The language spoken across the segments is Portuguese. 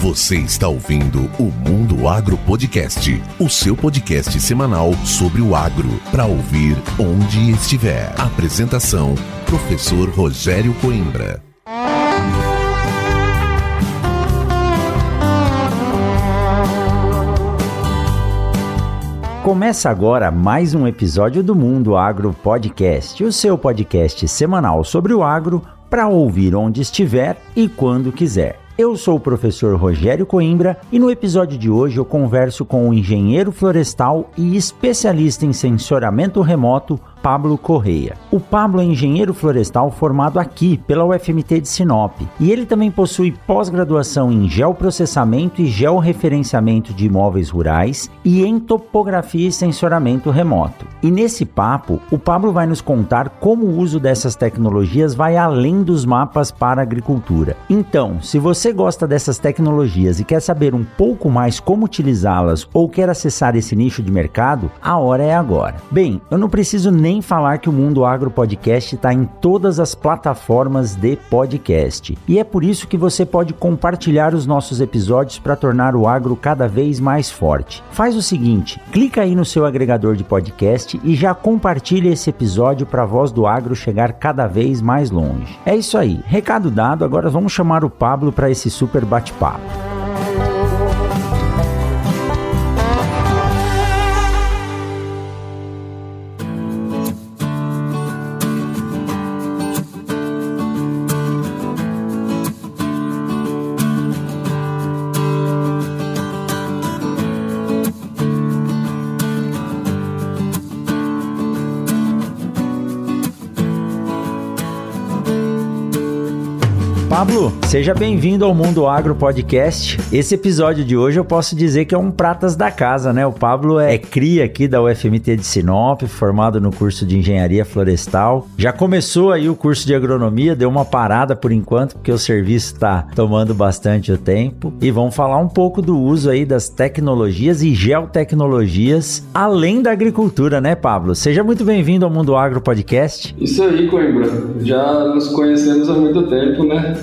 Você está ouvindo o Mundo Agro Podcast, o seu podcast semanal sobre o agro, para ouvir onde estiver. Apresentação: Professor Rogério Coimbra. Começa agora mais um episódio do Mundo Agro Podcast, o seu podcast semanal sobre o agro para ouvir onde estiver e quando quiser. Eu sou o professor Rogério Coimbra e no episódio de hoje eu converso com o engenheiro florestal e especialista em sensoramento remoto Pablo Correia. O Pablo é engenheiro florestal formado aqui pela UFMT de Sinop e ele também possui pós-graduação em geoprocessamento e georreferenciamento de imóveis rurais e em topografia e sensoramento remoto. E nesse papo, o Pablo vai nos contar como o uso dessas tecnologias vai além dos mapas para agricultura. Então, se você gosta dessas tecnologias e quer saber um pouco mais como utilizá-las ou quer acessar esse nicho de mercado, a hora é agora. Bem, eu não preciso nem nem falar que o Mundo Agro Podcast está em todas as plataformas de podcast. E é por isso que você pode compartilhar os nossos episódios para tornar o agro cada vez mais forte. Faz o seguinte, clica aí no seu agregador de podcast e já compartilha esse episódio para a voz do agro chegar cada vez mais longe. É isso aí, recado dado, agora vamos chamar o Pablo para esse super bate-papo. Seja bem-vindo ao Mundo Agro Podcast. Esse episódio de hoje eu posso dizer que é um pratas da casa, né? O Pablo é cria aqui da UFMT de Sinop, formado no curso de Engenharia Florestal. Já começou aí o curso de agronomia, deu uma parada por enquanto, porque o serviço está tomando bastante o tempo. E vamos falar um pouco do uso aí das tecnologias e geotecnologias além da agricultura, né, Pablo? Seja muito bem-vindo ao Mundo Agro Podcast. Isso aí, Coimbra. Já nos conhecemos há muito tempo, né?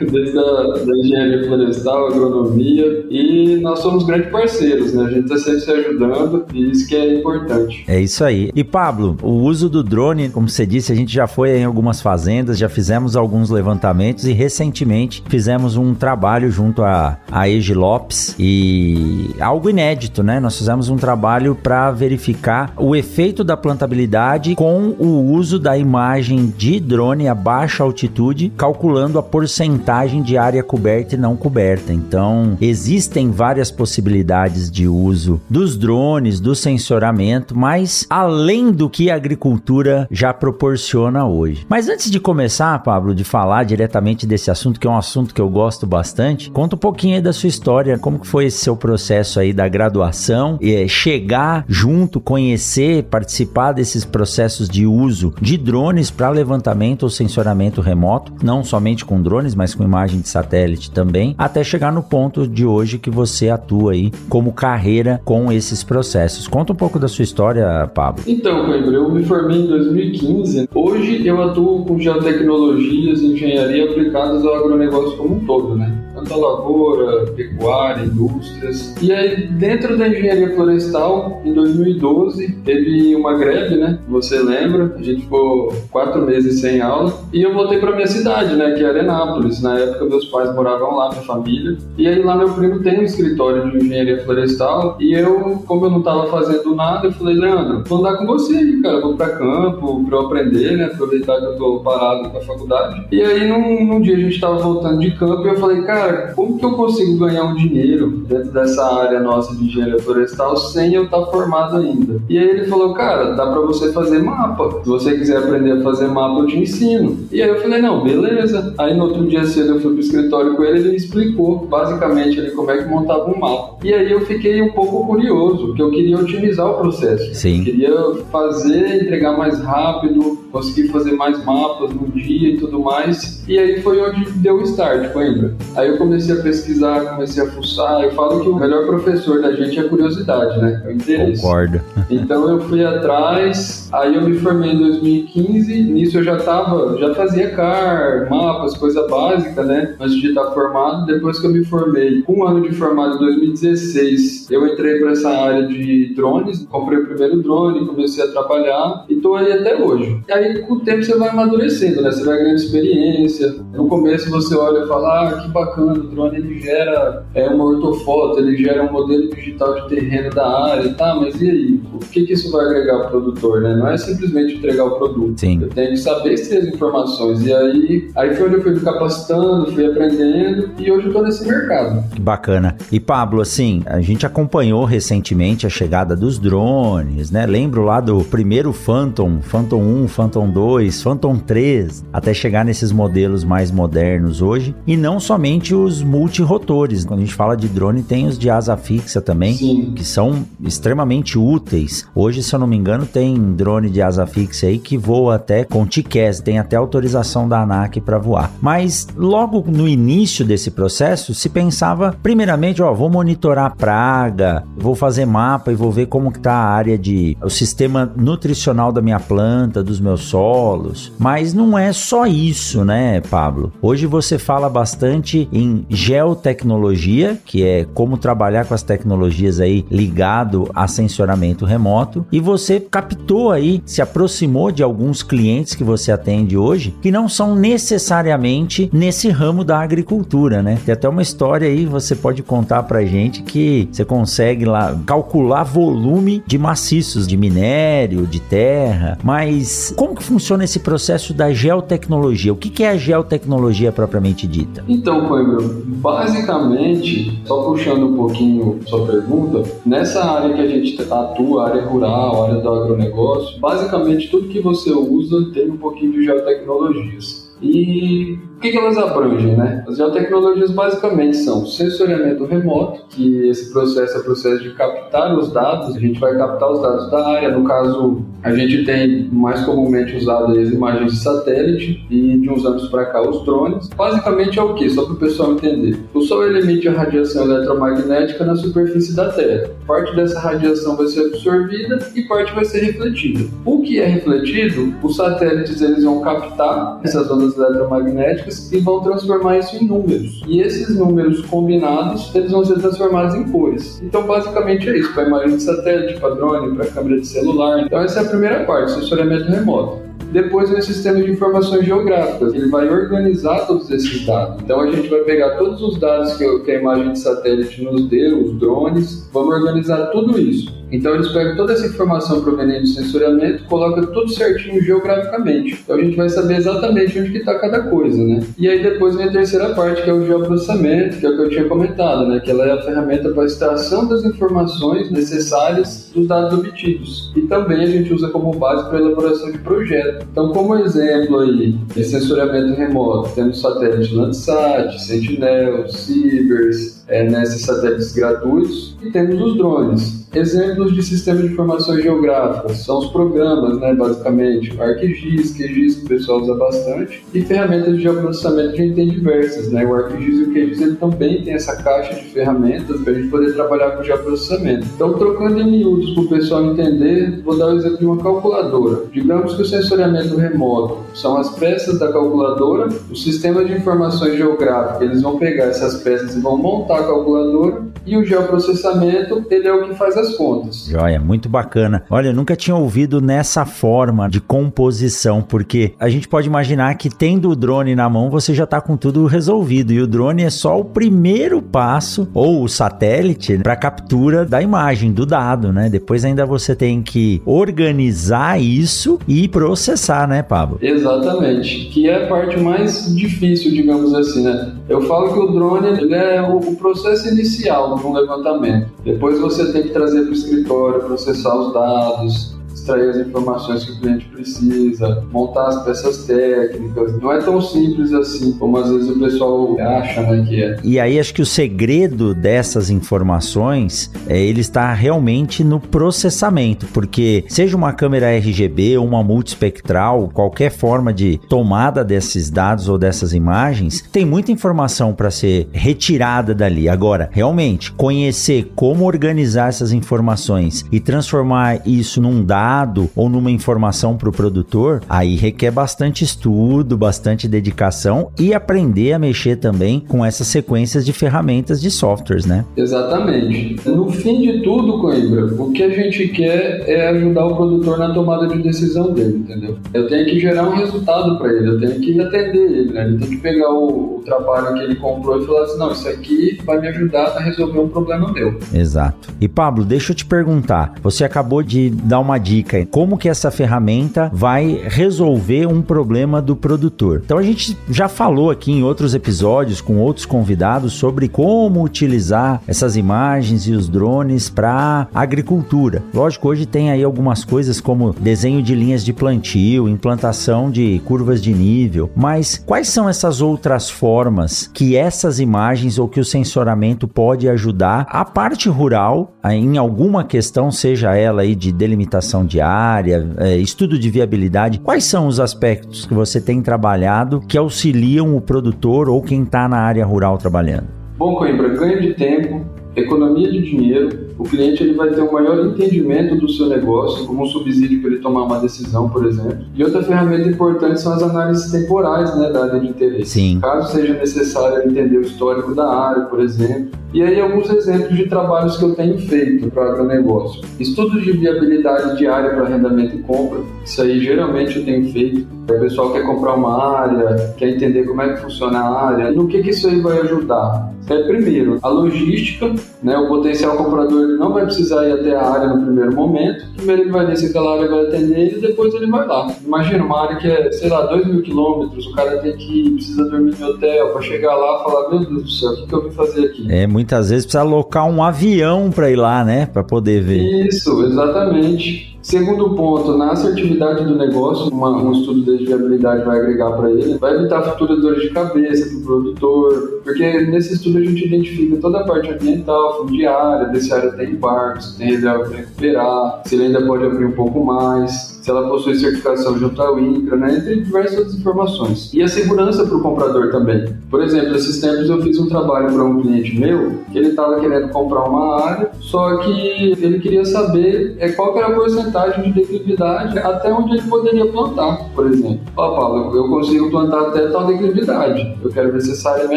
desde a da engenharia florestal, agronomia, e nós somos grandes parceiros, né? A gente está sempre se ajudando e isso que é importante. É isso aí. E Pablo, o uso do drone, como você disse, a gente já foi em algumas fazendas, já fizemos alguns levantamentos e recentemente fizemos um trabalho junto a, a Egi Lopes e algo inédito, né? Nós fizemos um trabalho para verificar o efeito da plantabilidade com o uso da imagem de drone a baixa altitude, calculando a porcentagem de área coberta e não coberta. Então, existem várias possibilidades de uso dos drones, do sensoramento, mas além do que a agricultura já proporciona hoje. Mas antes de começar, Pablo, de falar diretamente desse assunto, que é um assunto que eu gosto bastante, conta um pouquinho aí da sua história, como que foi esse seu processo aí da graduação, é, chegar junto, conhecer, participar desses processos de uso de drones para levantamento ou sensoramento remoto, não somente com drones, mas com imagem de satélite também, até chegar no ponto de hoje que você atua aí como carreira com esses processos. Conta um pouco da sua história, Pablo. Então, Coimbra, eu me formei em 2015. Hoje eu atuo com geotecnologias engenharia aplicadas ao agronegócio como um todo, né? Tanto a lavoura, pecuária, indústrias. E aí, dentro da engenharia florestal, em 2012, teve uma greve, né? Você lembra? A gente ficou quatro meses sem aula. E eu voltei para minha cidade, né? Que é Arena Anápolis. Na época, meus pais moravam lá, minha família. E aí, lá, meu primo tem um escritório de engenharia florestal. E eu, como eu não estava fazendo nada, eu falei, Leandro, vou andar com você aí, cara. Vou para campo para eu aprender, né? Aproveitar que eu tô parado com a faculdade. E aí, num, num dia, a gente estava voltando de campo e eu falei, cara, como que eu consigo ganhar um dinheiro dentro dessa área nossa de engenharia florestal sem eu estar tá formado ainda? E aí ele falou, cara, dá para você fazer mapa. Se você quiser aprender a fazer mapa, eu te ensino. E aí eu falei, não, beleza. Aí no outro dia cedo eu fui pro escritório com ele e ele explicou basicamente como é que montava um mapa. E aí eu fiquei um pouco curioso, porque eu queria otimizar o processo. Sim. Eu queria fazer, entregar mais rápido, consegui fazer mais mapas no dia e tudo mais. E aí foi onde deu o start, lembra? Aí eu comecei a pesquisar, comecei a fuçar. Eu falo que o melhor professor da gente é a curiosidade, né? É o interesse. Concordo. Então eu fui atrás, aí eu me formei em 2015. Nisso eu já tava, já fazia CAR, mapas, coisa básica, né? Antes de estar formado. Depois que eu me formei, com um ano de formado em 2016, eu entrei para essa área de drones, comprei o primeiro drone, comecei a trabalhar e tô aí até hoje. E aí com o tempo você vai amadurecendo, né? Você vai ganhando experiência. No começo você olha e fala, ah, que bacana, o drone ele gera é, uma ortofoto, ele gera um modelo digital de terreno da área, tá? Mas e aí? O que, que isso vai agregar ao produtor, né? Não é simplesmente entregar o produto. Sim. Eu tenho que saber essas informações. E aí, aí foi onde eu fui me capacitando, fui aprendendo e hoje eu tô nesse mercado. Que bacana. E Pablo, assim, a gente acompanhou recentemente a chegada dos drones, né? Lembro lá do primeiro Phantom, Phantom 1, Phantom 2, Phantom 3, até chegar nesses modelos mais modernos hoje. E não somente os multirotores. Quando a gente fala de drone, tem os de asa fixa também, Sim. que são extremamente úteis. Hoje, se eu não me engano, tem drone de asa fixa aí que voa até com TCAS, tem até autorização da ANAC para voar. Mas logo no início desse processo, se pensava primeiramente, ó, vou monitorar praga, vou fazer mapa e vou ver como que tá a área de o sistema nutricional da minha planta, dos meus solos. Mas não é só isso, né, Pablo? Hoje você fala bastante em geotecnologia, que é como trabalhar com as tecnologias aí ligado a sensoramento remoto, e você captou aí, se aproximou de alguns clientes que você atende hoje, que não são necessariamente nesse ramo da agricultura, né? Tem até uma história aí, você pode contar pra gente que você consegue lá calcular volume de maciços, de minério, de terra, mas como que funciona esse processo da geotecnologia? O que é a geotecnologia propriamente dita? Então, Coimbra, basicamente, só puxando um pouquinho sua pergunta, nessa área que a gente atua, área rural, área do agronegócio, basicamente tudo que você usa tem um pouquinho de geotecnologias. E o que, que elas abrangem, né? As geotecnologias basicamente são sensoriamento remoto, que esse processo é o processo de captar os dados, a gente vai captar os dados da área, no caso, a gente tem mais comumente usado as imagens de satélite e de uns anos para cá os drones. Basicamente é o que? Só para o pessoal entender. O Sol emite a radiação eletromagnética na superfície da Terra. Parte dessa radiação vai ser absorvida e parte vai ser refletida. O que é refletido, os satélites eles vão captar essas ondas eletromagnéticas e vão transformar isso em números. E esses números combinados, eles vão ser transformados em cores. Então, basicamente é isso, para imagem de satélite, para drone, para câmera de celular. Então, essa é a primeira parte, sensoriamento remoto. Depois vem o sistema de informações geográficas. Ele vai organizar todos esses dados. Então a gente vai pegar todos os dados que, a imagem de satélite nos deu, os drones, vamos organizar tudo isso. Então eles pegam toda essa informação proveniente do sensoriamento, coloca tudo certinho geograficamente. Então a gente vai saber exatamente onde está cada coisa, né? E aí depois vem a terceira parte, que é o geoprocessamento, que é o que eu tinha comentado, né? Que ela é a ferramenta para extração das informações necessárias dos dados obtidos. E também a gente usa como base para elaboração de projeto. Então, como exemplo aí, de sensoriamento remoto, temos satélite Landsat, Sentinel, Cibers, é, nesses satélites gratuitos, e temos os drones. Exemplos de sistema de informações geográficas são os programas, né, basicamente, ArcGIS, QGIS que o pessoal usa bastante, e ferramentas de geoprocessamento que a gente tem diversas, né, o ArcGIS e o QGIS ele também tem essa caixa de ferramentas para a gente poder trabalhar com geoprocessamento. Então, trocando em miúdos para o pessoal entender, vou dar o exemplo de uma calculadora. Digamos que o sensoriamento remoto são as peças da calculadora, o sistema de informações geográficas, eles vão pegar essas peças e vão montar a calculadora, e o geoprocessamento, ele é o que faz as contas. Joia, muito bacana. Olha, eu nunca tinha ouvido nessa forma de composição, porque a gente pode imaginar que tendo o drone na mão, você já está com tudo resolvido. E o drone é só o primeiro passo, ou o satélite, para captura da imagem, do dado, né? Depois ainda você tem que organizar isso e processar, né, Pablo? Exatamente. Que é a parte mais difícil, digamos assim, né? Eu falo que o drone ele é o processo inicial de um levantamento. Depois você tem que trazer para o escritório, processar os dados, extrair as informações que o cliente precisa, montar as peças técnicas. Não é tão simples assim como às vezes o pessoal acha né, que é. E aí acho que o segredo dessas informações é ele está realmente no processamento, porque seja uma câmera RGB ou uma multispectral, qualquer forma de tomada desses dados ou dessas imagens, tem muita informação para ser retirada dali. Agora, realmente, conhecer como organizar essas informações e transformar isso num dado ou numa informação para o produtor, aí requer bastante estudo, bastante dedicação e aprender a mexer também com essas sequências de ferramentas de softwares, né? Exatamente. No fim de tudo, Coimbra, o que a gente quer é ajudar o produtor na tomada de decisão dele, entendeu? Eu tenho que gerar um resultado para ele, eu tenho que atender ele, né? Ele tem que pegar o, o trabalho que ele comprou e falar assim, não, isso aqui vai me ajudar a resolver um problema meu. Exato. E Pablo, deixa eu te perguntar, você acabou de dar uma dica, como que essa ferramenta vai resolver um problema do produtor? Então a gente já falou aqui em outros episódios com outros convidados sobre como utilizar essas imagens e os drones para agricultura. Lógico, hoje tem aí algumas coisas como desenho de linhas de plantio, implantação de curvas de nível, mas quais são essas outras formas que essas imagens ou que o sensoramento pode ajudar a parte rural em alguma questão, seja ela aí de delimitação de área, é, estudo de viabilidade? Quais são os aspectos que você tem trabalhado que auxiliam o produtor ou quem está na área rural trabalhando? Bom, Coimbra, ganho de tempo, economia de dinheiro, o cliente ele vai ter um maior entendimento do seu negócio, como um subsídio para ele tomar uma decisão, por exemplo. E outra ferramenta importante são as análises temporais né, da área de interesse. Sim. Caso seja necessário entender o histórico da área, por exemplo. E aí alguns exemplos de trabalhos que eu tenho feito para o agronegócio. Estudos de viabilidade de área para arrendamento e compra. Isso aí geralmente eu tenho feito. O pessoal quer comprar uma área, quer entender como é que funciona a área. No que, que isso aí vai ajudar? É, primeiro, a logística, né, o potencial comprador não vai precisar ir até a área no primeiro momento. Primeiro ele vai ver se aquela área vai atender ele e depois ele vai lá. Imagina uma área que é, sei lá, 2 mil quilômetros, o cara tem que ir, precisa dormir em hotel, para chegar lá e falar, meu Deus do céu, o que, que eu vim fazer aqui? É, muitas vezes precisa alocar um avião para ir lá, né, para poder ver. Isso, exatamente. Segundo ponto, na assertividade do negócio, uma, um estudo de viabilidade vai agregar para ele, vai evitar futuras dores de cabeça para o produtor, porque nesse estudo a gente identifica toda a parte ambiental, fundiária, ver se a área tem se tem reserva para recuperar, se ele ainda pode abrir um pouco mais, se ela possui certificação junto ao INCRA, né, entre diversas outras informações. E a segurança para o comprador também. Por exemplo, esses tempos eu fiz um trabalho para um cliente meu, que ele estava querendo comprar uma área, só que ele queria saber é, qual era a porcentagem de declividade até onde ele poderia plantar, por exemplo. Ó, oh, Paulo, eu consigo plantar até tal declividade, eu quero ver se essa área me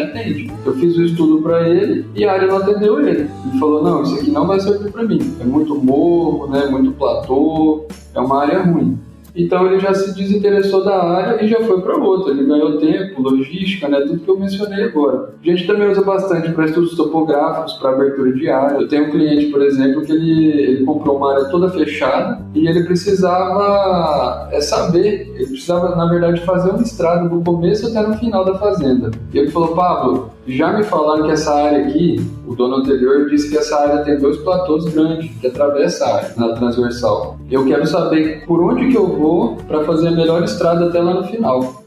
atende. Eu fiz o estudo para ele e a área não atendeu ele. Ele falou, não, isso aqui não vai servir para mim. É muito morro, né, muito platô, é uma área ruim. Então ele já se desinteressou da área e já foi para outra. Ele ganhou tempo, logística, né, tudo que eu mencionei agora. A gente também usa bastante para estudos topográficos, para abertura de área. Eu tenho um cliente, por exemplo, que ele, ele comprou uma área toda fechada e ele precisava é, saber, ele precisava, na verdade, fazer uma estrada do começo até no final da fazenda. E ele falou, Pablo, já me falaram que essa área aqui, o dono anterior disse que essa área tem dois platôs grandes que atravessa a área na transversal. Eu quero saber por onde que eu vou para fazer a melhor estrada até lá no final.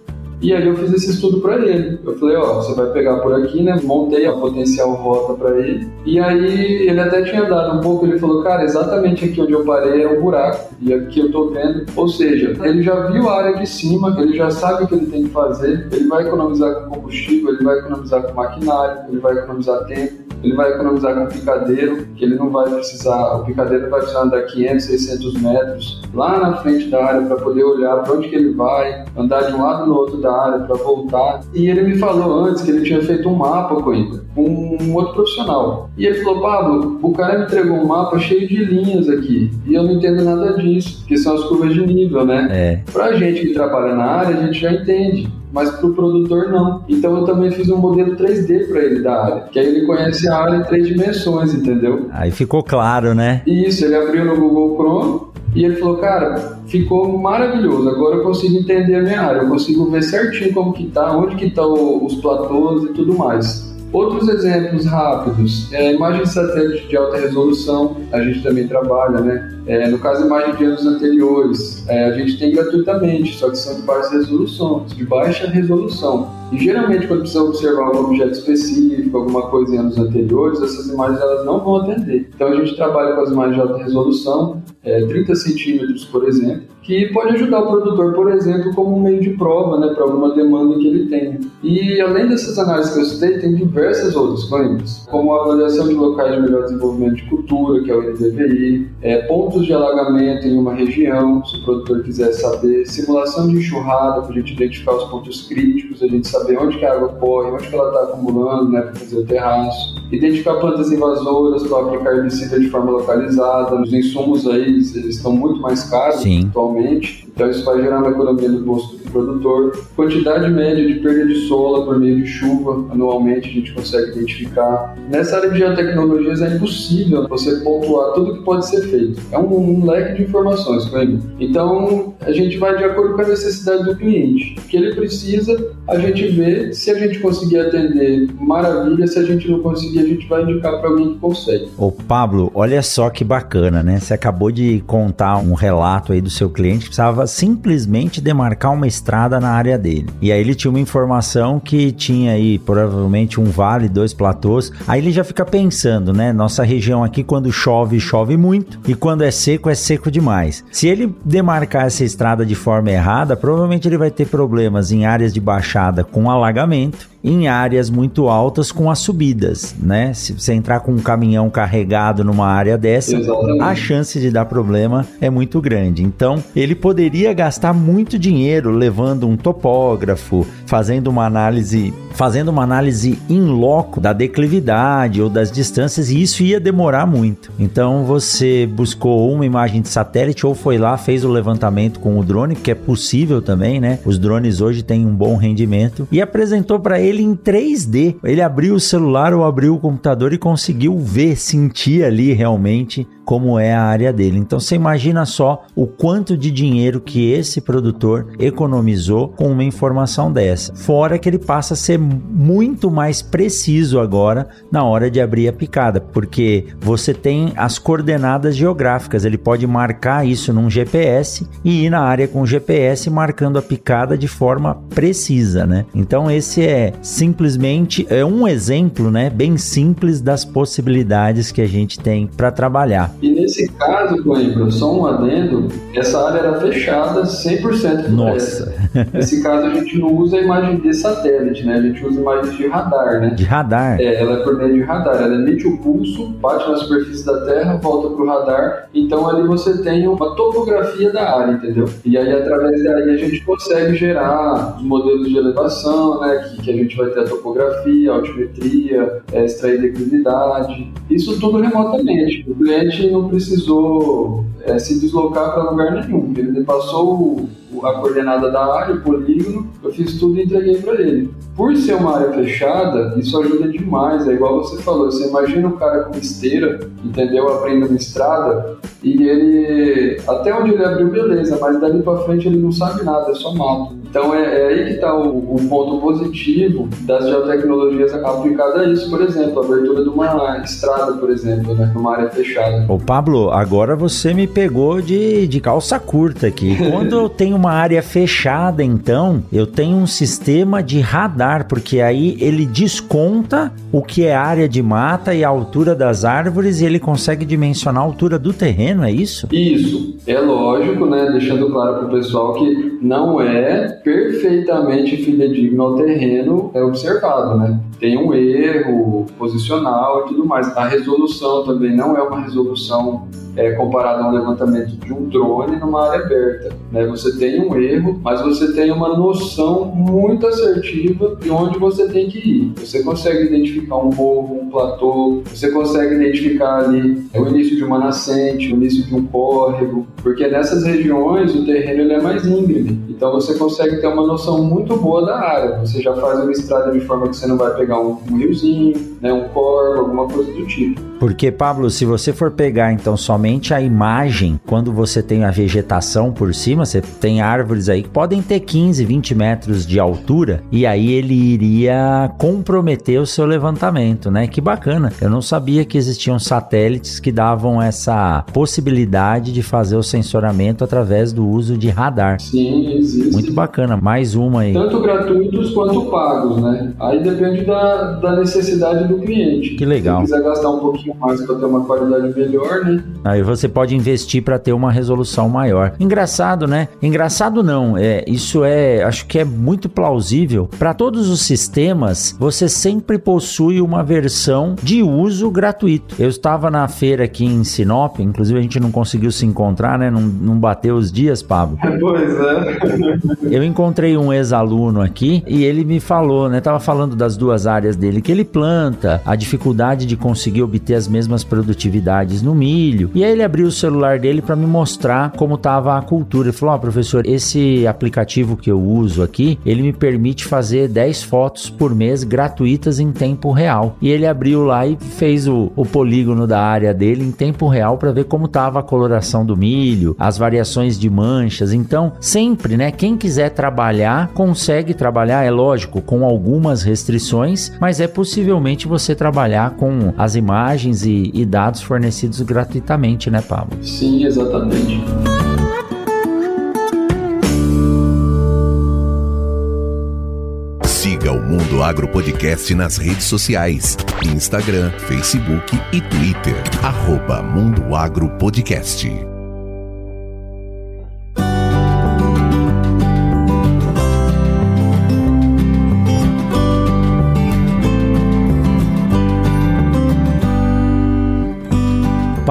E aí eu fiz esse estudo para ele. Eu falei, ó, você vai pegar por aqui, né? Montei a potencial rota para ele. E aí ele até tinha dado um pouco, ele falou, cara, exatamente aqui onde eu parei era um buraco. E aqui eu tô vendo. Ou seja, ele já viu a área de cima, ele já sabe o que ele tem que fazer, ele vai economizar com combustível, ele vai economizar com maquinário, ele vai economizar tempo ele vai economizar com o picadeiro, que ele não vai precisar, o picadeiro vai precisar andar 500, 600 metros lá na frente da área para poder olhar para onde que ele vai, andar de um lado no outro da área para voltar. E ele me falou antes que ele tinha feito um mapa com ele, com um outro profissional. E ele falou, Pablo, o cara me entregou um mapa cheio de linhas aqui e eu não entendo nada disso, que são as curvas de nível, né? É. Pra gente que trabalha na área, a gente já entende mas para o produtor não. Então eu também fiz um modelo 3D para ele da área, que aí ele conhece a área em três dimensões, entendeu? Aí ficou claro, né? Isso, ele abriu no Google Chrome e ele falou, cara, ficou maravilhoso. Agora eu consigo entender a minha área, eu consigo ver certinho como que tá, onde que tá os platôs e tudo mais. Outros exemplos rápidos, é, imagem satélite de alta resolução, a gente também trabalha, né? É, no caso, imagem de anos anteriores, é, a gente tem gratuitamente, só que são de baixa resolução, de baixa resolução. E geralmente, quando precisa observar algum objeto específico, alguma coisa em anos anteriores, essas imagens elas não vão atender. Então, a gente trabalha com as imagens de alta resolução, é, 30 centímetros, por exemplo, que pode ajudar o produtor, por exemplo, como um meio de prova né, para alguma demanda que ele tenha. E além dessas análises que eu citei, tem diversas outras coisas, como a avaliação de locais de melhor desenvolvimento de cultura, que é o NDVI, é, pontos de alagamento em uma região, se o produtor quiser saber, simulação de enxurrada, para a gente identificar os pontos críticos, a gente saber onde que a água corre, onde que ela está acumulando, né, para fazer o terraço, identificar plantas invasoras para aplicar herbicida de forma localizada, os insumos aí, eles, eles estão muito mais caros Sim. atualmente, então isso vai gerar uma economia no bolso do produtor. Quantidade média de perda de sola por meio de chuva, anualmente a gente consegue identificar. Nessa área de geotecnologias é impossível você pontuar tudo que pode ser feito. É um, um leque de informações, Cleber. Então a gente vai de acordo com a necessidade do cliente. O que ele precisa, a gente vê. Se a gente conseguir atender, maravilha. Se a gente não conseguir, a gente vai indicar para alguém que consegue. Ô Pablo, olha só que bacana, né? Você acabou de contar um relato aí do seu cliente que precisava simplesmente demarcar uma estrada na área dele. E aí ele tinha uma informação que tinha aí provavelmente um vale, dois platôs. Aí ele já fica pensando, né? Nossa região aqui quando chove, chove muito e quando é seco, é seco demais. Se ele demarcar essa estrada de forma errada, provavelmente ele vai ter problemas em áreas de baixada com alagamento em áreas muito altas com as subidas, né? Se você entrar com um caminhão carregado numa área dessa, Exatamente. a chance de dar problema é muito grande. Então, ele poderia gastar muito dinheiro levando um topógrafo, fazendo uma análise, fazendo uma análise in loco da declividade ou das distâncias e isso ia demorar muito. Então, você buscou uma imagem de satélite ou foi lá, fez o levantamento com o drone, que é possível também, né? Os drones hoje têm um bom rendimento e apresentou para ele ele em 3D. Ele abriu o celular ou abriu o computador e conseguiu ver, sentir ali realmente como é a área dele. Então você imagina só o quanto de dinheiro que esse produtor economizou com uma informação dessa. Fora que ele passa a ser muito mais preciso agora na hora de abrir a picada, porque você tem as coordenadas geográficas, ele pode marcar isso num GPS e ir na área com o GPS marcando a picada de forma precisa, né? Então esse é simplesmente é um exemplo, né, bem simples das possibilidades que a gente tem para trabalhar. E nesse caso, Coimbra, só um adendo, essa área era fechada 100% Nossa. Nesse caso, a gente não usa a imagem de satélite, né? A gente usa imagens de radar, né? De radar? É, ela é por meio de radar. Ela emite o pulso, bate na superfície da Terra, volta pro radar. Então, ali você tem uma topografia da área, entendeu? E aí, através daí, a gente consegue gerar os modelos de elevação, né? Que, que a gente vai ter a topografia, a altimetria, é, extrair declividade. Isso tudo remotamente. O cliente não precisou é, se deslocar para lugar nenhum. Ele passou o, a coordenada da área, o polígono, eu fiz tudo e entreguei para ele. Por ser uma área fechada, isso ajuda demais. É igual você falou, você imagina um cara com esteira, entendeu? Aprendendo estrada, e ele, até onde ele abriu, beleza, mas dali para frente ele não sabe nada, é só mato. Então é, é aí que está o, o, ponto positivo das geotecnologias aplicadas a isso, por exemplo, a abertura de uma estrada, por exemplo, né, numa área fechada. Ô Pablo, agora você me pegou de, de calça curta aqui. Quando eu tenho uma área fechada, então, eu tenho um sistema de radar, porque aí ele desconta o que é área de mata e a altura das árvores e ele consegue dimensionar a altura do terreno, é isso? Isso. É lógico, né? Deixando claro para o pessoal que não é perfeitamente fidedigno ao terreno é observado, né? Tem um erro posicional e tudo mais. A resolução também não é uma resolução é, comparada a um levantamento de um drone numa área aberta. Né? Você tem um erro, mas você tem uma noção muito assertiva de onde você tem que ir. Você consegue identificar um morro, um platô, você consegue identificar ali o início de uma nascente, o início de um córrego, porque nessas regiões o terreno ele é mais íngreme. Então você consegue ter uma noção muito boa da área. Você já faz uma estrada de forma que você não vai pegar um, um riozinho, né, um corvo, alguma coisa do tipo. Porque, Pablo, se você for pegar então somente a imagem, quando você tem a vegetação por cima, você tem árvores aí que podem ter 15, 20 metros de altura, e aí ele iria comprometer o seu levantamento, né? Que bacana. Eu não sabia que existiam satélites que davam essa possibilidade de fazer o sensoramento através do uso de radar. Sim, existe. Muito bacana. Mais uma aí. Tanto gratuitos quanto pagos, né? Aí depende da, da necessidade do cliente. Que legal. Se quiser gastar um pouquinho mais para ter uma qualidade melhor, né? Aí você pode investir para ter uma resolução maior. Engraçado, né? Engraçado não, é, isso é, acho que é muito plausível. Para todos os sistemas, você sempre possui uma versão de uso gratuito. Eu estava na feira aqui em Sinop, inclusive a gente não conseguiu se encontrar, né? Não, não bateu os dias, Pablo. Pois é. Eu encontrei um ex-aluno aqui e ele me falou, né? Tava falando das duas áreas dele que ele planta, a dificuldade de conseguir obter as mesmas produtividades no milho. E aí ele abriu o celular dele para me mostrar como estava a cultura. Ele falou: "Ó, oh, professor, esse aplicativo que eu uso aqui, ele me permite fazer 10 fotos por mês gratuitas em tempo real". E ele abriu lá e fez o, o polígono da área dele em tempo real para ver como estava a coloração do milho, as variações de manchas. Então, sempre, né, quem quiser trabalhar consegue trabalhar, é lógico, com algumas restrições, mas é possivelmente você trabalhar com as imagens e, e dados fornecidos gratuitamente, né, Pablo? Sim, exatamente. Siga o Mundo Agro Podcast nas redes sociais: Instagram, Facebook e Twitter. Arroba Mundo Agro Podcast.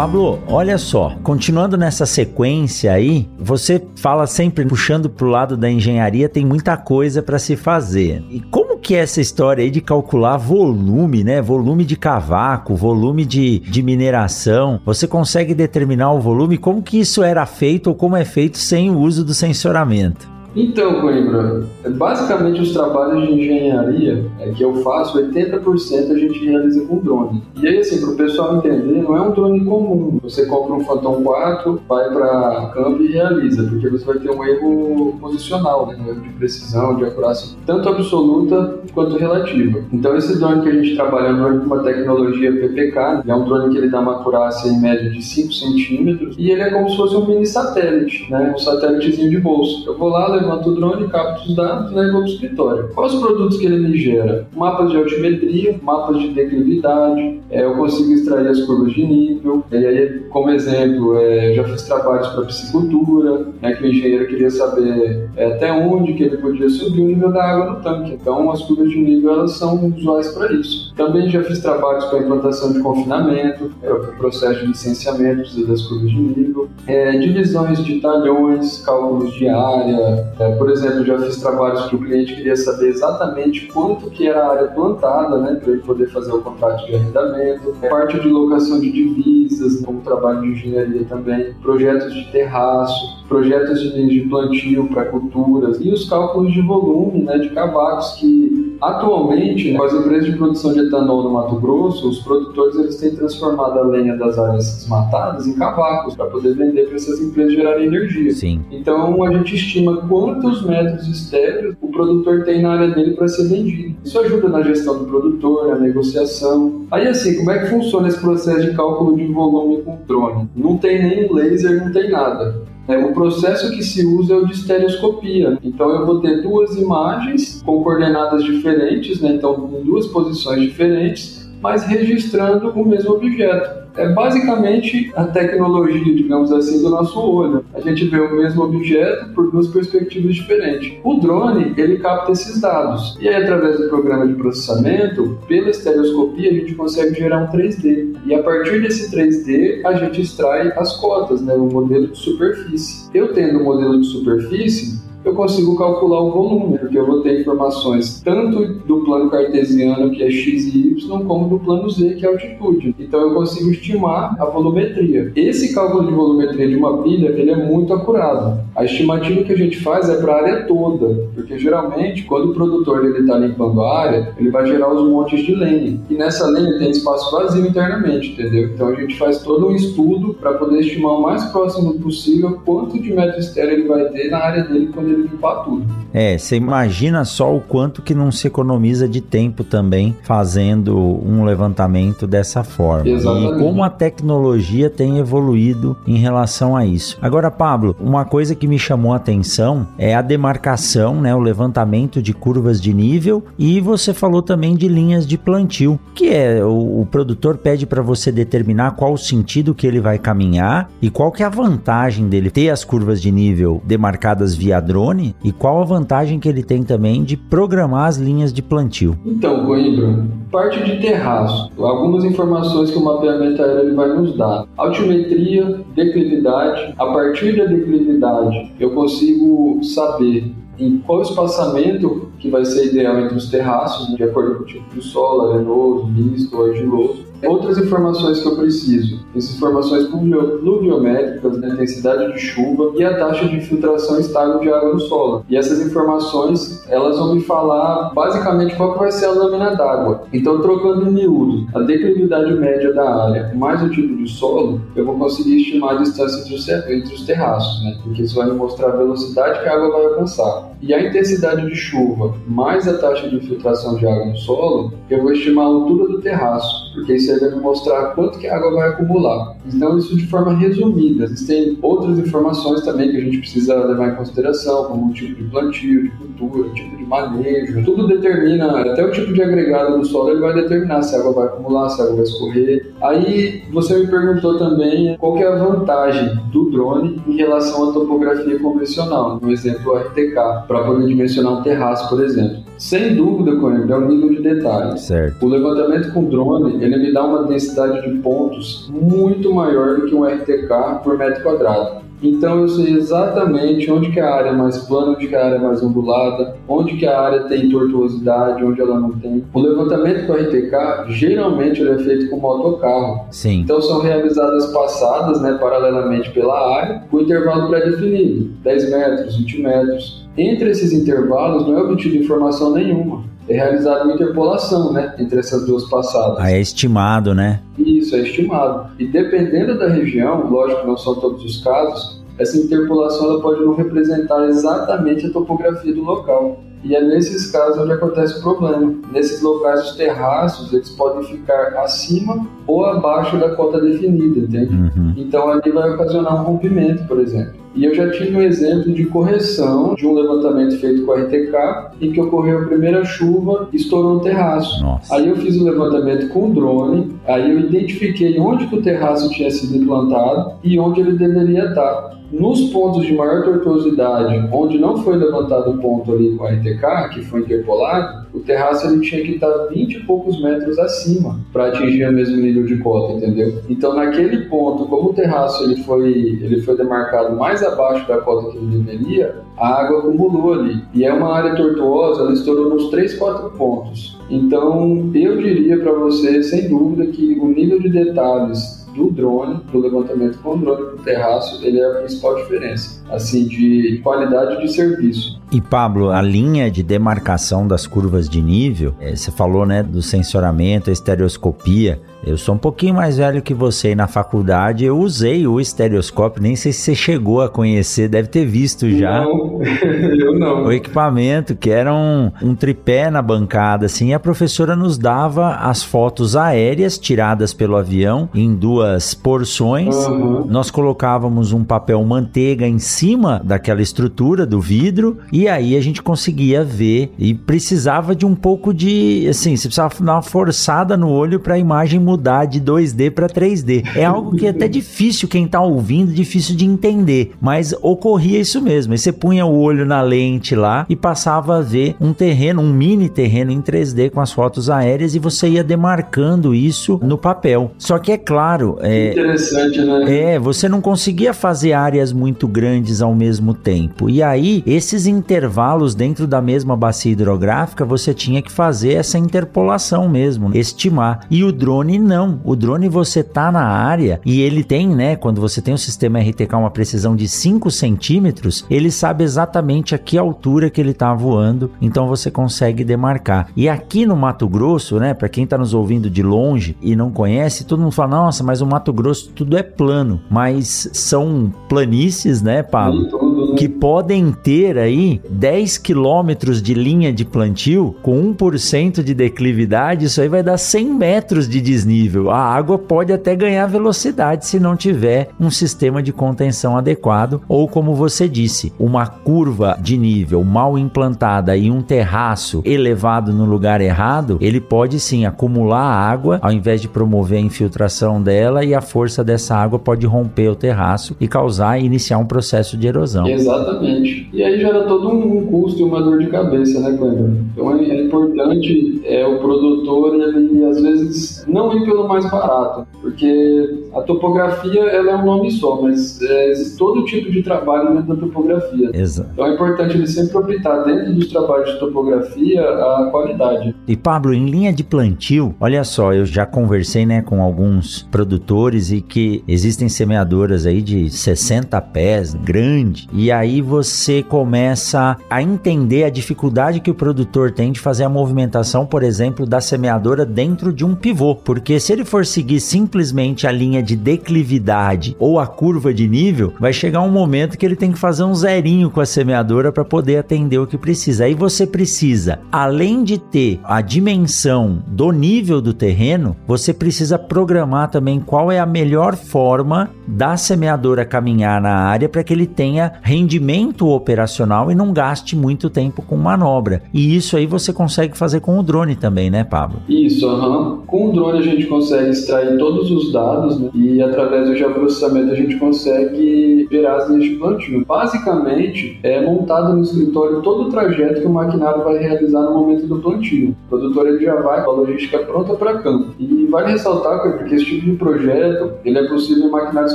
Pablo, olha só, continuando nessa sequência aí, você fala sempre puxando para o lado da engenharia, tem muita coisa para se fazer. E como que é essa história aí de calcular volume, né? Volume de cavaco, volume de, de mineração. Você consegue determinar o volume? Como que isso era feito ou como é feito sem o uso do sensoramento? Então, Coimbra, basicamente os trabalhos de engenharia é, que eu faço, 80% a gente realiza com drone. E aí, assim, para o pessoal entender, não é um drone comum. Você compra um Phantom 4, vai para campo e realiza, porque você vai ter um erro posicional, né? um erro de precisão, de acurácia, tanto absoluta quanto relativa. Então, esse drone que a gente trabalha é um drone com uma tecnologia PPK, é um drone que ele dá uma acurácia em média de 5 centímetros, e ele é como se fosse um mini satélite, né? um satélitezinho de bolso. Eu vou lá, levanto o drone, capto os dados e vou para o escritório. Quais os produtos que ele me gera? Mapas de altimetria, mapas de declividade, é, eu consigo extrair as curvas de nível. E aí, como exemplo, é, já fiz trabalhos para piscicultura, né, que o engenheiro queria saber é, até onde que ele podia subir o nível da água no tanque. Então, as curvas de nível elas são usuais para isso. Também já fiz trabalhos para implantação de confinamento, é, o processo de licenciamento das curvas de nível, é, divisões de talhões, cálculos de área, é, por exemplo, já fiz trabalhos que o cliente queria saber exatamente quanto que era a área plantada, né, para ele poder fazer o contrato de arrendamento, é, parte de locação de divisas, como trabalho de engenharia também, projetos de terraço, projetos de, de plantio para culturas e os cálculos de volume, né, de cavacos que Atualmente, com as empresas de produção de etanol no Mato Grosso, os produtores eles têm transformado a lenha das áreas desmatadas em cavacos para poder vender para essas empresas gerarem energia. Sim. Então a gente estima quantos metros estéreos o produtor tem na área dele para ser vendido. Isso ajuda na gestão do produtor, na negociação. Aí assim, como é que funciona esse processo de cálculo de volume com drone? Não tem nem laser, não tem nada. É, o processo que se usa é o de estereoscopia. Então eu vou ter duas imagens com coordenadas diferentes, né? então em duas posições diferentes, mas registrando o mesmo objeto é basicamente a tecnologia, digamos assim, do nosso olho. A gente vê o mesmo objeto por duas perspectivas diferentes. O drone, ele capta esses dados. E aí, através do programa de processamento, pela estereoscopia, a gente consegue gerar um 3D. E a partir desse 3D, a gente extrai as cotas, né, o modelo de superfície. Eu tendo o modelo de superfície, eu consigo calcular o volume, porque eu vou ter informações tanto do plano cartesiano, que é x e y, como do plano z, que é altitude. Então eu consigo estimar a volumetria. Esse cálculo de volumetria de uma pilha, ele é muito acurado. A estimativa que a gente faz é para a área toda, porque geralmente quando o produtor está limpando a área, ele vai gerar os montes de lenha. E nessa lenha tem espaço vazio internamente, entendeu? Então a gente faz todo um estudo para poder estimar o mais próximo possível quanto de metro estéreo ele vai ter na área dele quando ele limpar tudo. É, você imagina só o quanto que não se economiza de tempo também fazendo um levantamento dessa forma. Exatamente. E como a tecnologia tem evoluído em relação a isso. Agora, Pablo, uma coisa que me chamou a atenção é a demarcação, né, o levantamento de curvas de nível e você falou também de linhas de plantio, que é o, o produtor pede para você determinar qual o sentido que ele vai caminhar e qual que é a vantagem dele ter as curvas de nível demarcadas via drone e qual a vantagem que ele tem também de programar as linhas de plantio. Então, Coimbra, parte de terraço, algumas informações que o mapeamento aéreo vai nos dar. Altimetria, declividade. A partir da declividade, eu consigo saber em qual espaçamento que vai ser ideal entre os terraços, de acordo com o tipo de solo, arenoso, misto, argiloso. Outras informações que eu preciso, as informações pluviométricas, né, intensidade de chuva e a taxa de infiltração estável de água no solo. E essas informações, elas vão me falar basicamente qual que vai ser a lâmina d'água. Então, trocando em miúdo, a declividade média da área mais o tipo de solo, eu vou conseguir estimar a distância entre os, entre os terraços, né? porque isso vai me mostrar a velocidade que a água vai alcançar. E a intensidade de chuva mais a taxa de infiltração de água no solo, eu vou estimar a altura do terraço, porque isso aí vai me mostrar quanto que a água vai acumular. Então, isso de forma resumida. Existem outras informações também que a gente precisa levar em consideração, como o tipo de plantio, de cultura, o tipo de manejo. Tudo determina, até o tipo de agregado do solo, ele vai determinar se a água vai acumular, se a água vai escorrer. Aí, você me perguntou também qual que é a vantagem do drone em relação à topografia convencional, no exemplo RTK, para poder dimensionar um terraço, por exemplo. Sem dúvida, Coimbra, é o nível de detalhe. Certo. O levantamento com drone, ele me dá uma densidade de pontos muito maior do que um RTK por metro quadrado. Então eu sei exatamente onde que a área é mais plana, onde que a área é mais ondulada, onde que a área tem tortuosidade, onde ela não tem. O levantamento com RTK geralmente ele é feito com motocarro. Sim. Então são realizadas passadas, né, paralelamente pela área, com intervalo pré-definido, 10 metros, 20 metros. Entre esses intervalos não é obtida informação nenhuma é realizada uma interpolação, né, entre essas duas passadas. Aí é estimado, né? Isso, é estimado. E dependendo da região, lógico que não são todos os casos, essa interpolação ela pode não representar exatamente a topografia do local. E é nesses casos onde acontece o problema. Nesses locais, os terraços eles podem ficar acima ou abaixo da cota definida, entende? Uhum. Então ali vai ocasionar um rompimento, por exemplo. E eu já tive um exemplo de correção de um levantamento feito com a RTK, em que ocorreu a primeira chuva e estourou um terraço. Nossa. Aí eu fiz o levantamento com o drone, aí eu identifiquei onde que o terraço tinha sido implantado e onde ele deveria estar. Nos pontos de maior tortuosidade, onde não foi levantado o ponto ali com a RTK, que foi interpolado, o terraço ele tinha que estar 20 e poucos metros acima para atingir o mesmo nível de cota, entendeu? Então, naquele ponto, como o terraço ele foi, ele foi demarcado mais abaixo da cota que ele deveria, a água acumulou ali. E é uma área tortuosa, ela estourou nos 3, 4 pontos. Então, eu diria para você, sem dúvida, que o nível de detalhes do drone, do levantamento com drone para o terraço, ele é a principal diferença, assim, de qualidade de serviço. E Pablo, a linha de demarcação das curvas de nível, é, você falou, né, do sensoramento, a estereoscopia. Eu sou um pouquinho mais velho que você e na faculdade eu usei o estereoscópio, nem sei se você chegou a conhecer, deve ter visto já. Não, eu não. O equipamento que era um, um tripé na bancada, assim, e a professora nos dava as fotos aéreas tiradas pelo avião em duas porções. Uhum. Nós colocávamos um papel manteiga em cima daquela estrutura do vidro e E aí a gente conseguia ver e precisava de um pouco de, assim, você precisava dar uma forçada no olho para a imagem mudar de 2D para 3D. É algo que é até difícil quem tá ouvindo, difícil de entender, mas ocorria isso mesmo. Aí você punha o olho na lente lá e passava a ver um terreno, um mini terreno em 3D com as fotos aéreas e você ia demarcando isso no papel. Só que é claro, é interessante, né? É, você não conseguia fazer áreas muito grandes ao mesmo tempo. E aí, esses intervalos dentro da mesma bacia hidrográfica, você tinha que fazer essa interpolação mesmo, estimar. E o drone não. O drone você tá na área e ele tem, né, quando você tem um sistema RTK uma precisão de 5 centímetros, ele sabe exatamente a que altura que ele tá voando, então você consegue demarcar. E aqui no Mato Grosso, né, para quem tá nos ouvindo de longe e não conhece, todo mundo fala: "Nossa, mas o Mato Grosso tudo é plano", mas são planícies, né, Pablo? Que podem ter aí 10 quilômetros de linha de plantio com 1% de declividade, isso aí vai dar 100 metros de desnível. A água pode até ganhar velocidade se não tiver um sistema de contenção adequado ou como você disse, uma curva de nível mal implantada e um terraço elevado no lugar errado, ele pode sim acumular água ao invés de promover a infiltração dela e a força dessa água pode romper o terraço e causar iniciar um processo de erosão. Exatamente. E aí gera todo um custo e uma dor de cabeça, né, Cleber? Então é, é importante é, o produtor, ele às vezes não ir pelo mais barato, porque a topografia ela é um nome só, mas é, existe todo tipo de trabalho dentro da topografia. Exato. Então é importante ele sempre optar dentro dos trabalhos de topografia a qualidade. E Pablo, em linha de plantio, olha só, eu já conversei né, com alguns produtores e que existem semeadoras aí de 60 pés, grande, e aí você começa a entender a dificuldade que o produtor tem de fazer a movimentação, por exemplo, da semeadora dentro de um pivô, porque se ele for seguir simplesmente a linha de declividade ou a curva de nível, vai chegar um momento que ele tem que fazer um zerinho com a semeadora para poder atender o que precisa. Aí você precisa, além de ter a dimensão do nível do terreno, você precisa programar também qual é a melhor forma da semeadora caminhar na área para que ele tenha rendimento operacional e não gaste muito tempo com manobra. E isso aí você consegue fazer com o drone também, né, Pablo? Isso, aham. Com o drone a gente consegue extrair todos os dados né? e através do geoprocessamento a gente consegue gerar as linhas de plantio. Basicamente, é montado no escritório todo o trajeto que o maquinário vai realizar no momento do plantio. O produtor ele já vai com a logística pronta para campo. E vale ressaltar porque esse tipo de projeto ele é possível em maquinários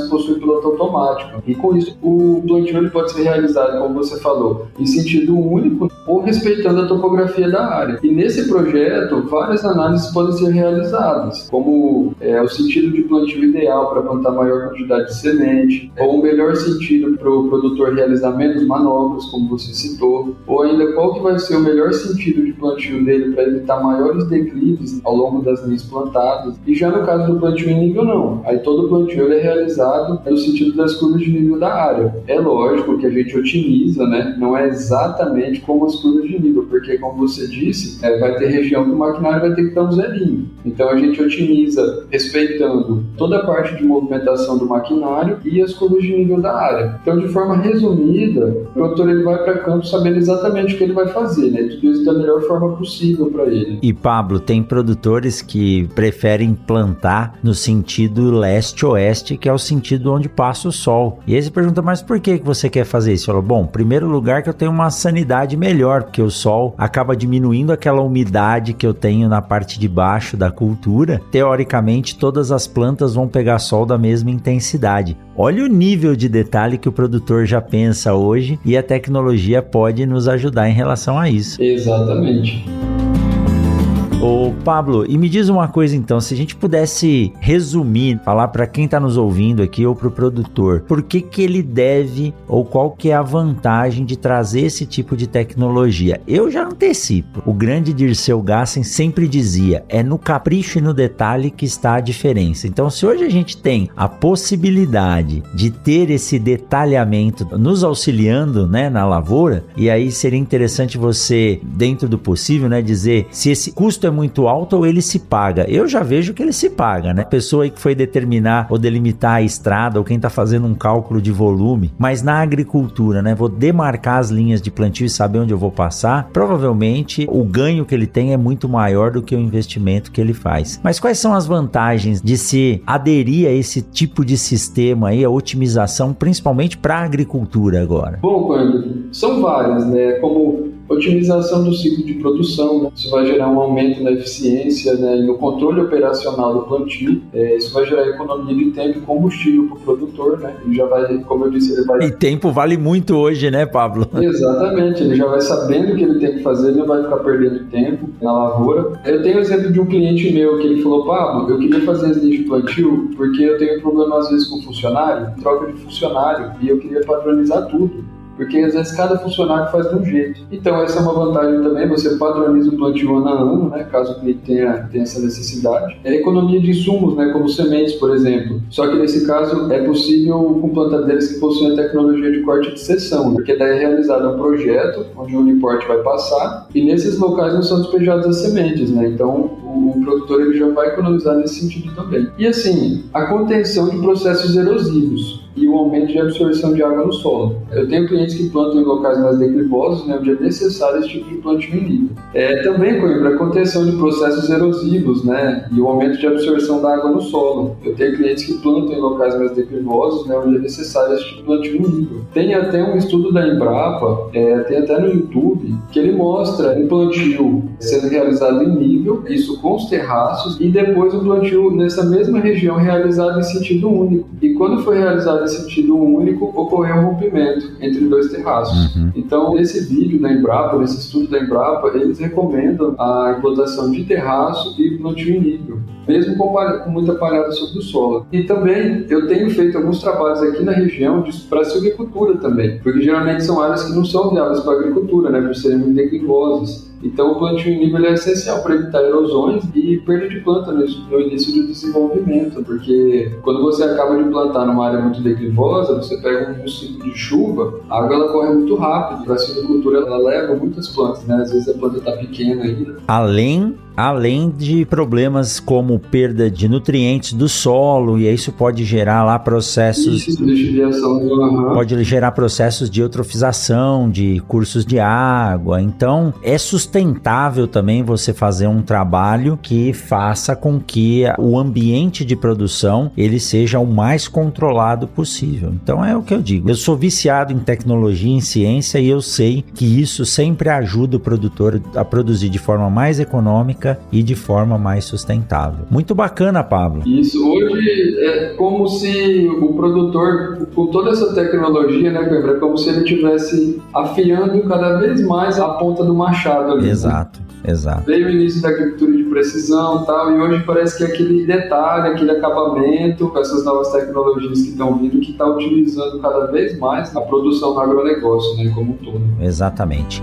que possuem piloto automático. E com isso, o plantio ele pode ser realizado, como você falou, em sentido único ou respeitando a topografia da área. E nesse projeto, várias análises podem ser realizadas, como é, o sentido de plantio ideal para plantar maior quantidade de semente, ou o melhor sentido para o produtor realizar menos manobras, como você citou, ou ainda qual que vai ser o melhor sentido de plantio dele para evitar maiores declives ao longo das linhas plantadas. E já no caso do plantio em nível não, aí todo plantio é realizado no sentido das curvas de nível da área. É lógico que a gente otimiza, né? Não é exatamente como as curvas de nível, porque como você disse, é, vai ter região que o maquinário vai ter que dar um zerinho. Então a gente otimiza respeitando toda a parte de movimentação do maquinário e as curvas de nível da área. Então, de forma resumida, o produtor ele vai para campo sabendo exatamente o que ele vai fazer, né? Tudo isso da melhor forma possível para ele. E Pablo, tem produtores que preferem plantar no sentido leste-oeste, que é o sentido onde passa o sol. E aí você pergunta, mas por que você quer fazer isso? Fala, bom, primeiro lugar que eu tenho uma sanidade melhor, porque o sol acaba diminuindo aquela umidade que eu tenho na parte de baixo da cultura. Teoricamente, todas as plantas vão pegar sol da mesma intensidade. Olha o nível de detalhe que o produtor já pensa hoje e a tecnologia pode nos ajudar em relação a isso. Exatamente. Ô Pablo, e me diz uma coisa então, se a gente pudesse resumir, falar para quem tá nos ouvindo aqui ou pro produtor, por que que ele deve ou qual que é a vantagem de trazer esse tipo de tecnologia? Eu já antecipo. O grande Dirceu Gassen sempre dizia, é no capricho e no detalhe que está a diferença. Então, se hoje a gente tem a possibilidade de ter esse detalhamento nos auxiliando, né, na lavoura, e aí seria interessante você, dentro do possível, né, dizer se esse custo é muito alto ou ele se paga. Eu já vejo que ele se paga, né? Pessoa aí que foi determinar ou delimitar a estrada ou quem está fazendo um cálculo de volume, mas na agricultura, né? Vou demarcar as linhas de plantio e saber onde eu vou passar. Provavelmente o ganho que ele tem é muito maior do que o investimento que ele faz. Mas quais são as vantagens de se aderir a esse tipo de sistema aí, a otimização, principalmente para a agricultura agora? Bom, quando são várias, né? Como Otimização do ciclo de produção, né? isso vai gerar um aumento na eficiência né, e no controle operacional do plantio. É, isso vai gerar economia de tempo e combustível para o produtor, né? Ele já vai, como eu disse, ele vai. E tempo vale muito hoje, né, Pablo? Exatamente, ele já vai sabendo o que ele tem que fazer, ele não vai ficar perdendo tempo na lavoura. Eu tenho o exemplo de um cliente meu que ele falou: Pablo, eu queria fazer as linhas de plantio porque eu tenho problema às vezes com funcionário, troca de funcionário, e eu queria padronizar tudo porque às vezes cada funcionário faz de um jeito. Então essa é uma vantagem também, você padroniza o plantio ano a ano, né, caso o cliente tenha, tenha essa necessidade. É economia de insumos, né, como sementes, por exemplo. Só que nesse caso é possível com plantadeiras que possuem a tecnologia de corte de seção, porque daí é realizado um projeto onde o uniporte vai passar e nesses locais não são despejadas as sementes, né, então o, produtor ele já vai economizar nesse sentido também. E assim, a contenção de processos erosivos e o aumento de absorção de água no solo. Eu tenho clientes que plantam em locais mais declivosos, né, onde é necessário esse tipo de plantio em nível. É, também, Coimbra, a contenção de processos erosivos né, e o aumento de absorção da água no solo. Eu tenho clientes que plantam em locais mais declivosos, né, onde é necessário esse tipo de plantio em nível. Tem até um estudo da Embrapa, é, tem até no YouTube, que ele mostra um plantio sendo realizado em nível, isso os terraços, e depois um plantio nessa mesma região realizado em sentido único. E quando foi realizado em sentido único, ocorreu um rompimento entre dois terraços. Uhum. Então, nesse vídeo da Embrapa, nesse estudo da Embrapa, eles recomendam a implantação de terraço e plantio em nível, mesmo com, com muita palhada sobre o solo. E também eu tenho feito alguns trabalhos aqui na região para silvicultura também, porque geralmente são áreas que não são viáveis para agricultura, né, por serem muito declivosas. Então, o plantio em nível é essencial para evitar erosões e perda de planta no, no início do desenvolvimento, porque quando você acaba de plantar numa área muito declivosa, você pega um ciclo de chuva, a água ela corre muito rápido. Para a silvicultura, ela leva muitas plantas, né? Às vezes a planta está pequena ainda. Além além de problemas como perda de nutrientes do solo, e isso pode gerar lá processos. Isso, uhum. Pode gerar processos de eutrofização, de cursos de água. Então, é sustentável também você fazer um trabalho que faça com que o ambiente de produção ele seja o mais controlado possível. Então, é o que eu digo. Eu sou viciado em tecnologia, em ciência, e eu sei que isso sempre ajuda o produtor a produzir de forma mais econômica e de forma mais sustentável. Muito bacana, Pablo. Isso, hoje é como se o produtor, com toda essa tecnologia, né, Pedro, é como se ele estivesse afiando cada vez mais a ponta do machado ali. Né? Exato. Né? Exato. Veio o início da agricultura de precisão e tal, e hoje parece que é aquele detalhe, aquele acabamento com essas novas tecnologias que estão vindo, que está utilizando cada vez mais a produção do agronegócio, né, como um todo. Exatamente.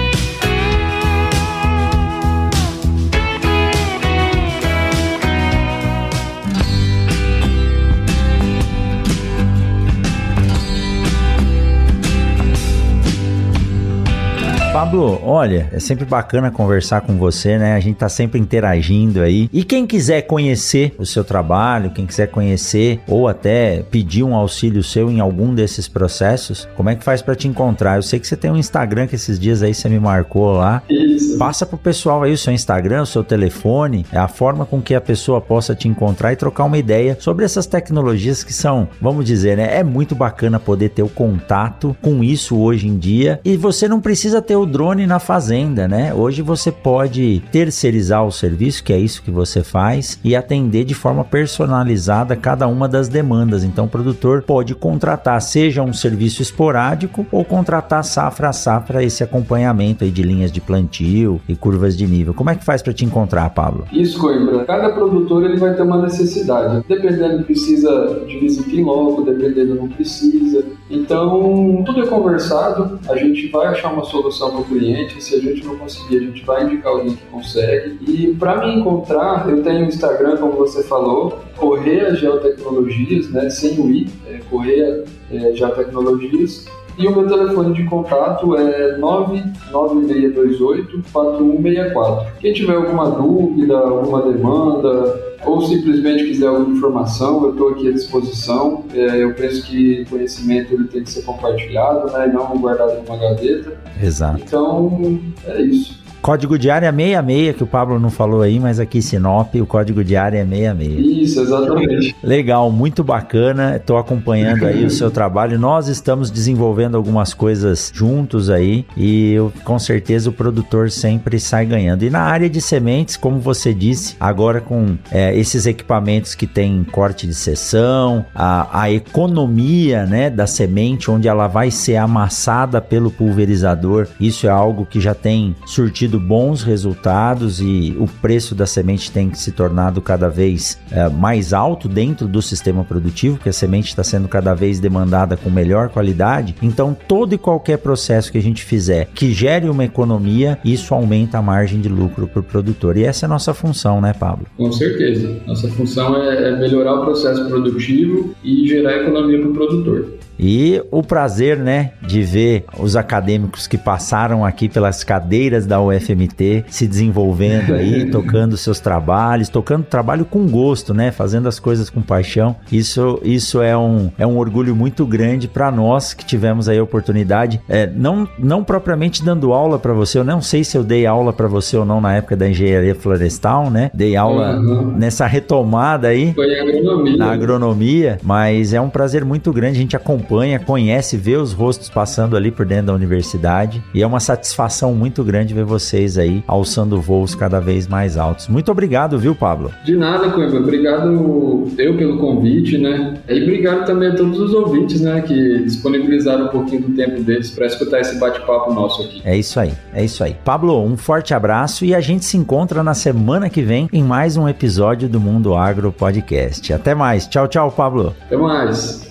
Pablo, olha, é sempre bacana conversar com você, né? A gente tá sempre interagindo aí. E quem quiser conhecer o seu trabalho, quem quiser conhecer ou até pedir um auxílio seu em algum desses processos, como é que faz para te encontrar? Eu sei que você tem um Instagram que esses dias aí você me marcou lá. Isso. Passa pro pessoal aí o seu Instagram, o seu telefone, é a forma com que a pessoa possa te encontrar e trocar uma ideia sobre essas tecnologias que são, vamos dizer, né? É muito bacana poder ter o contato com isso hoje em dia e você não precisa ter o drone na fazenda, né? Hoje você pode terceirizar o serviço, que é isso que você faz, e atender de forma personalizada cada uma das demandas. Então o produtor pode contratar, seja um serviço esporádico ou contratar safra a safra esse acompanhamento aí de linhas de plantio e curvas de nível. Como é que faz para te encontrar, Pablo? Isso, Coimbra. Cada produtor ele vai ter uma necessidade. Dependendo precisa de visita em loco, dependendo não precisa. Então, tudo é conversado, a gente vai achar uma solução para o cliente. Se a gente não conseguir, a gente vai indicar alguém que consegue. E para me encontrar, eu tenho Instagram, como você falou, Correia Geotecnologias, né, sem o I, é Correia é, Geotecnologias. E o meu telefone de contato é 99628-4164. Quem tiver alguma dúvida, alguma demanda, ou simplesmente quiser alguma informação, eu estou aqui à disposição. É, eu penso que conhecimento ele tem que ser compartilhado, né, e não guardado numa gaveta. Exato. Então, é isso. Código de área 66, que o Pablo não falou aí, mas aqui Sinop o código de área é 66. Isso, exatamente. Legal, muito bacana. Estou acompanhando aí o seu trabalho. Nós estamos desenvolvendo algumas coisas juntos aí e eu, com certeza o produtor sempre sai ganhando. E na área de sementes, como você disse, agora com é, esses equipamentos que tem corte de seção, a, a economia né, da semente, onde ela vai ser amassada pelo pulverizador, isso é algo que já tem surtido tido bons resultados e o preço da semente tem se tornado cada vez é, mais alto dentro do sistema produtivo, que a semente está sendo cada vez demandada com melhor qualidade. Então, todo e qualquer processo que a gente fizer que gere uma economia, isso aumenta a margem de lucro para o produtor. E essa é a nossa função, né, Pablo? Com certeza. Nossa função é, é melhorar o processo produtivo e gerar economia para o produtor. E o prazer, né, de ver os acadêmicos que passaram aqui pelas cadeiras da UFMT se desenvolvendo aí, tocando seus trabalhos, tocando trabalho com gosto, né, fazendo as coisas com paixão. Isso, isso é um, é um orgulho muito grande para nós que tivemos aí a oportunidade, é, não, não propriamente dando aula para você, eu não sei se eu dei aula para você ou não na época da engenharia florestal, né? Dei aula uhum. nessa retomada aí. Foi agronomia. Na agronomia, mas é um prazer muito grande a gente acompanhar acompanha, conhece, vê os rostos passando ali por dentro da universidade e é uma satisfação muito grande ver vocês aí alçando voos cada vez mais altos. Muito obrigado, viu, Pablo? De nada, Coimbra. Obrigado eu pelo convite, né? E obrigado também a todos os ouvintes, né, que disponibilizaram um pouquinho do tempo deles para escutar esse bate-papo nosso aqui. É isso aí, é isso aí. Pablo, um forte abraço e a gente se encontra na semana que vem em mais um episódio do Mundo Agro Podcast. Até mais. Tchau, tchau, Pablo. Até mais.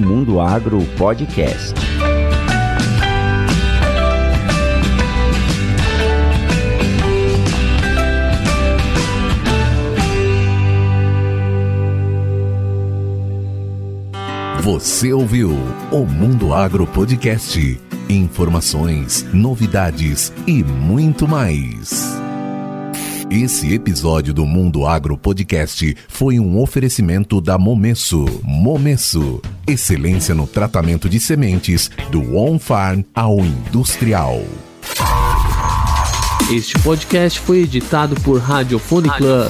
Mundo Agro Podcast. Você ouviu o Mundo Agro Podcast. Informações, novidades e muito mais. Esse episódio do Mundo Agro Podcast foi um oferecimento da Momesso. Momesso, excelência no tratamento de sementes do on-farm ao industrial. Este podcast foi editado por Radiofone Club.